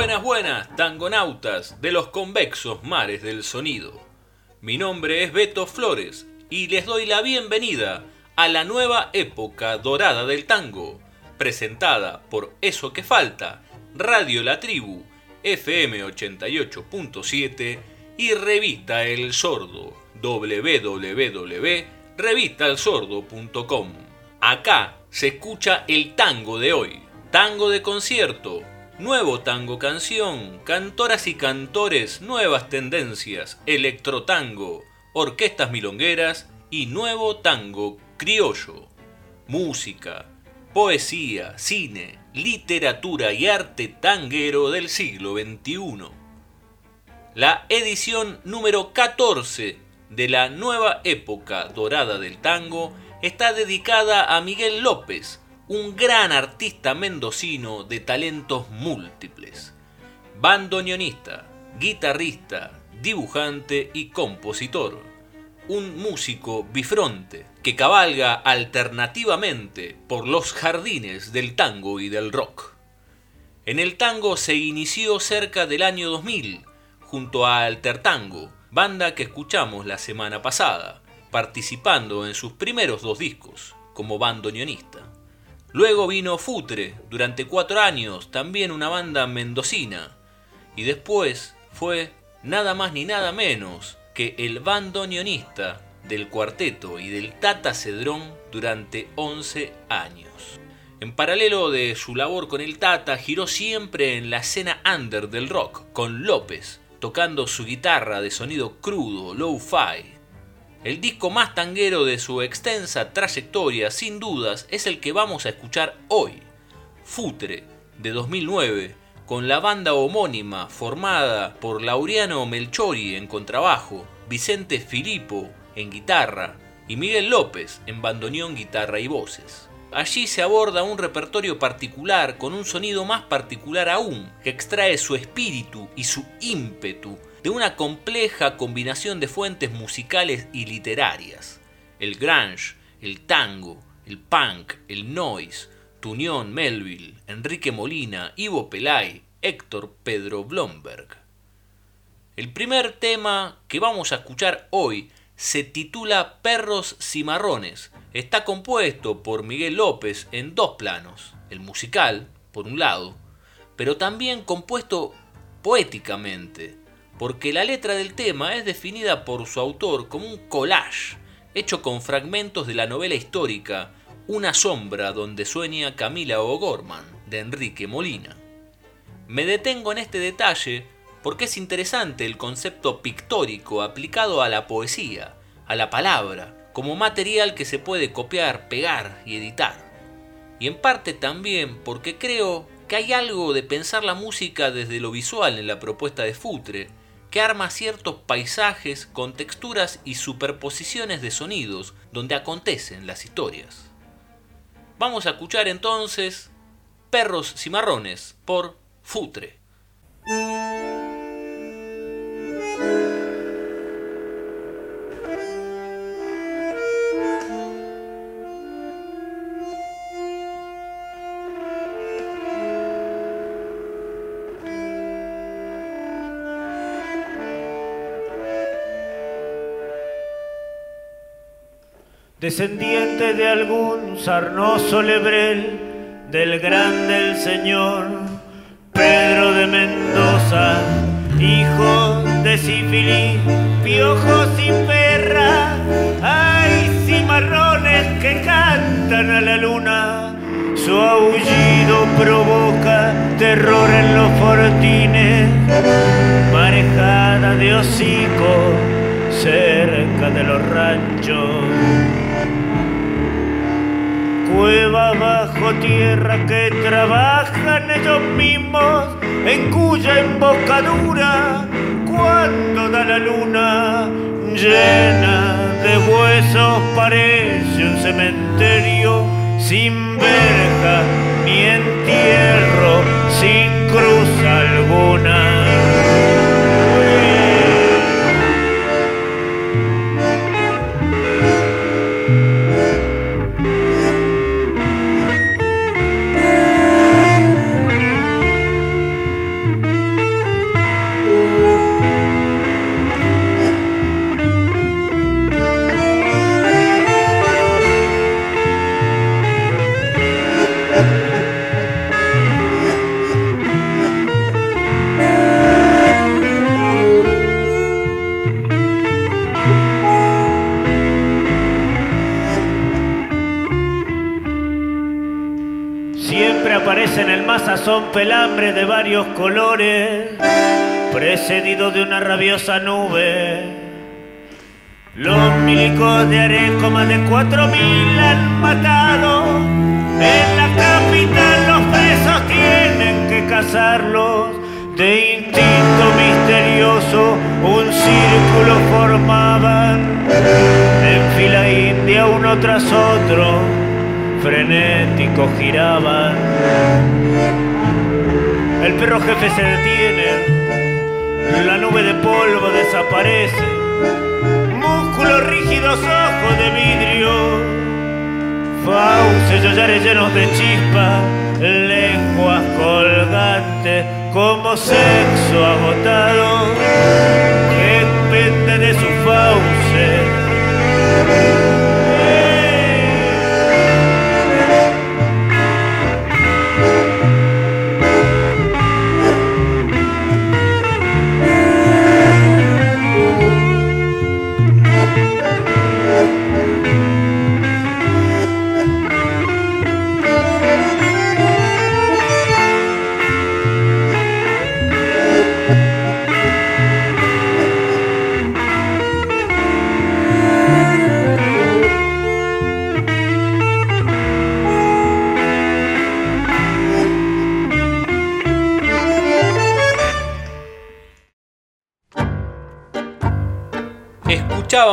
Buenas, buenas, tangonautas de los convexos mares del sonido. Mi nombre es Beto Flores y les doy la bienvenida a la nueva época dorada del tango, presentada por Eso que Falta, Radio La Tribu, FM 88.7 y Revista El Sordo, www.revistalsordo.com. Acá se escucha el tango de hoy, tango de concierto, nuevo tango canción, cantoras y cantores, nuevas tendencias, electrotango, orquestas milongueras y nuevo tango criollo. Música, poesía, cine, literatura y arte tanguero del siglo XXI. La edición número 14 de la nueva época dorada del tango está dedicada a Miguel López, un gran artista mendocino de talentos múltiples. Bandoneonista, guitarrista, dibujante y compositor. Un músico bifronte que cabalga alternativamente por los jardines del tango y del rock. En el tango se inició cerca del año 2000 junto a Alter Tango, banda que escuchamos la semana pasada, participando en sus primeros dos discos como bandoneonista. Luego vino Futre durante cuatro años, también una banda mendocina, y después fue nada más ni nada menos que el bandoneonista del cuarteto y del Tata Cedrón durante 11 años. En paralelo de su labor con el Tata, giró siempre en la escena under del rock, con López, tocando su guitarra de sonido crudo, low-fi. El disco más tanguero de su extensa trayectoria, sin dudas, es el que vamos a escuchar hoy, Futre, de 2009, con la banda homónima formada por Laureano Melchori en contrabajo, Vicente Filippo en guitarra y Miguel López en bandoneón, guitarra y voces. Allí se aborda un repertorio particular con un sonido más particular aún, que extrae su espíritu y su ímpetu de una compleja combinación de fuentes musicales y literarias. El grunge, el tango, el punk, el noise, Tunión Melville, Enrique Molina, Ivo Pelay, Héctor Pedro Blomberg. El primer tema que vamos a escuchar hoy se titula Perros Cimarrones. Está compuesto por Miguel López en dos planos, el musical, por un lado, pero también compuesto poéticamente, porque la letra del tema es definida por su autor como un collage, hecho con fragmentos de la novela histórica Una sombra donde sueña Camila O'Gorman, de Enrique Molina. Me detengo en este detalle porque es interesante el concepto pictórico aplicado a la poesía, a la palabra, como material que se puede copiar, pegar y editar. Y en parte también porque creo que hay algo de pensar la música desde lo visual en la propuesta de Futre, que arma ciertos paisajes con texturas y superposiciones de sonidos donde acontecen las historias. Vamos a escuchar entonces Perros Cimarrones por Futre. Descendiente de algún sarnoso lebrel del grande el señor Pedro de Mendoza, hijo de sífilis, piojos y perra, hay cimarrones que cantan a la luna, su aullido provoca terror en los fortines, marejada de hocico cerca de los ranchos cueva bajo tierra que trabajan ellos mismos, en cuya embocadura, cuando da la luna llena de huesos parece un cementerio sin verja ni entierro, sin cruz alguna. Son pelambre de varios colores, precedido de una rabiosa nube. Los milicos de Areco más de cuatro mil han matado. En la capital los presos tienen que cazarlos. De instinto misterioso un círculo formaban. En fila india uno tras otro, frenéticos giraban. El perro jefe se detiene, la nube de polvo desaparece, músculos rígidos, ojos de vidrio, fauces, yollares llenos de chispa, lenguas colgantes como sexo agotado. Que pende de su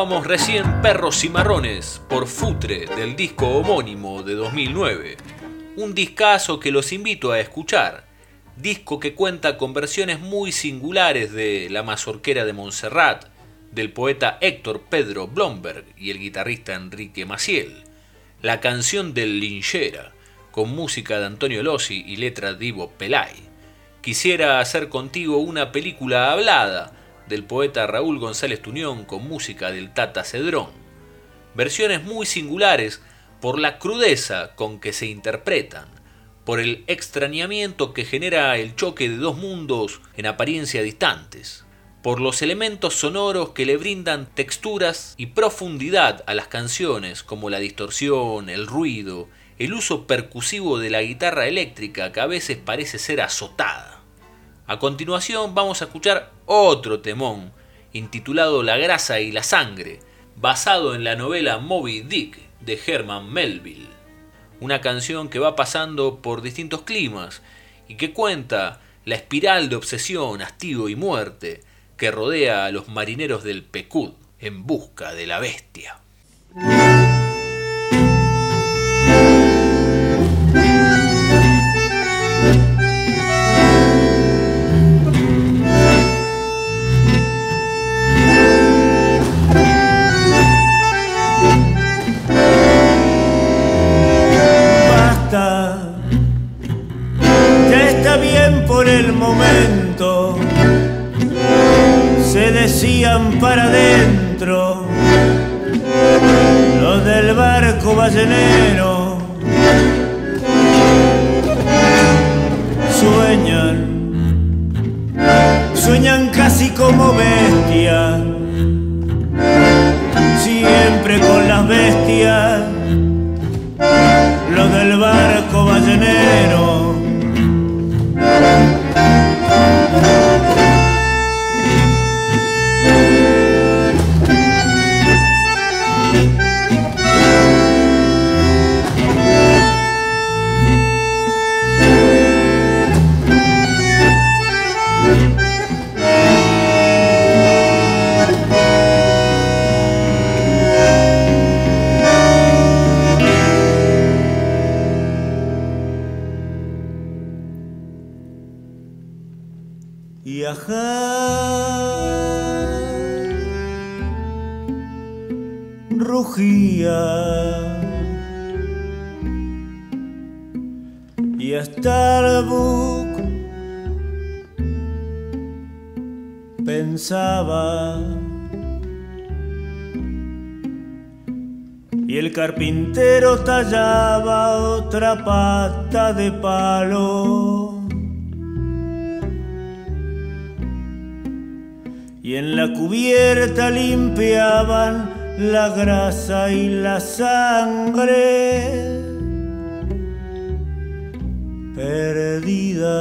Recién Perros Cimarrones por Futre del disco homónimo de 2009. Un discazo que los invito a escuchar. Disco que cuenta con versiones muy singulares de La Mazorquera de Montserrat, del poeta Héctor Pedro Blomberg y el guitarrista Enrique Maciel. La canción del Linchera, con música de Antonio Lossi y letra de Ivo Pelay. Quisiera hacer contigo una película hablada del poeta Raúl González Tuñón con música del Tata Cedrón. Versiones muy singulares por la crudeza con que se interpretan, por el extrañamiento que genera el choque de dos mundos en apariencia distantes, por los elementos sonoros que le brindan texturas y profundidad a las canciones como la distorsión, el ruido, el uso percusivo de la guitarra eléctrica que a veces parece ser azotada. A continuación vamos a escuchar otro temón, intitulado La grasa y la sangre, basado en la novela Moby Dick de Herman Melville. Una canción que va pasando por distintos climas y que cuenta la espiral de obsesión, hastío y muerte que rodea a los marineros del Pecud en busca de la bestia. Sueñan sueñan casi como bestias siempre con las bestias. Los del barco ballenero y hasta el buc pensaba y el carpintero tallaba otra pata de palo. Y en la cubierta limpiaban la grasa y la sangre perdida.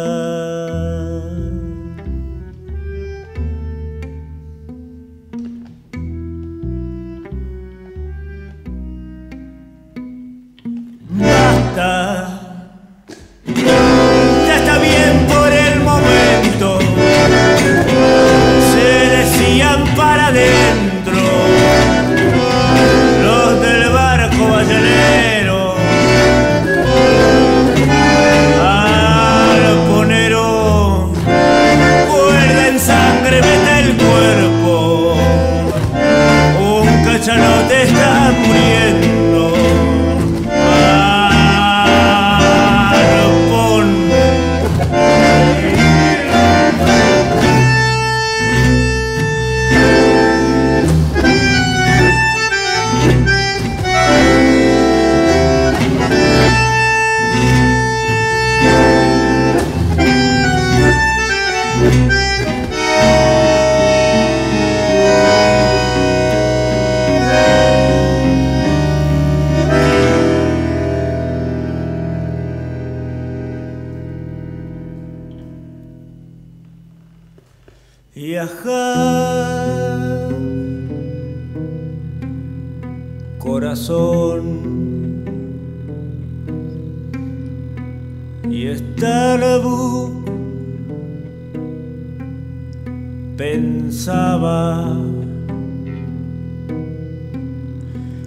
Pensaba.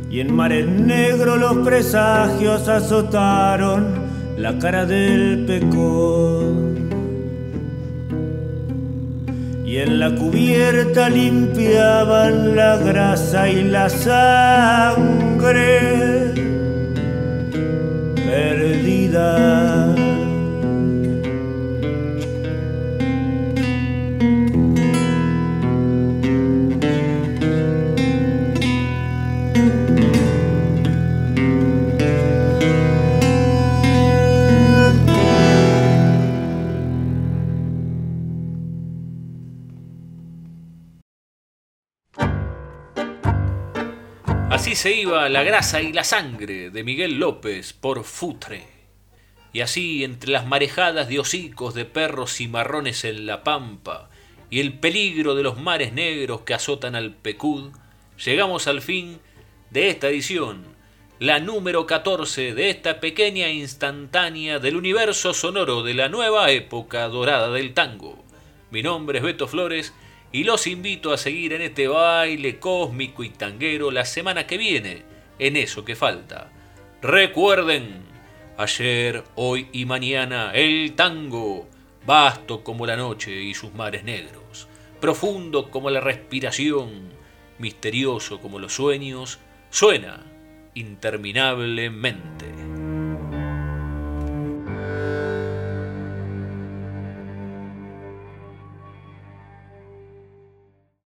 Y en mares negros los presagios azotaron la cara del pecón. Y en la cubierta limpiaban la grasa y la sangre perdida. Se iba la grasa y la sangre de Miguel López por Futre. Y así, entre las marejadas de hocicos de perros cimarrones en la pampa y el peligro de los mares negros que azotan al Pecud, llegamos al fin de esta edición, la número 14 de esta pequeña instantánea del universo sonoro de la nueva época dorada del tango. Mi nombre es Beto Flores y los invito a seguir en este baile cósmico y tanguero la semana que viene, en eso que falta. Recuerden, ayer, hoy y mañana, el tango, vasto como la noche y sus mares negros, profundo como la respiración, misterioso como los sueños, suena interminablemente.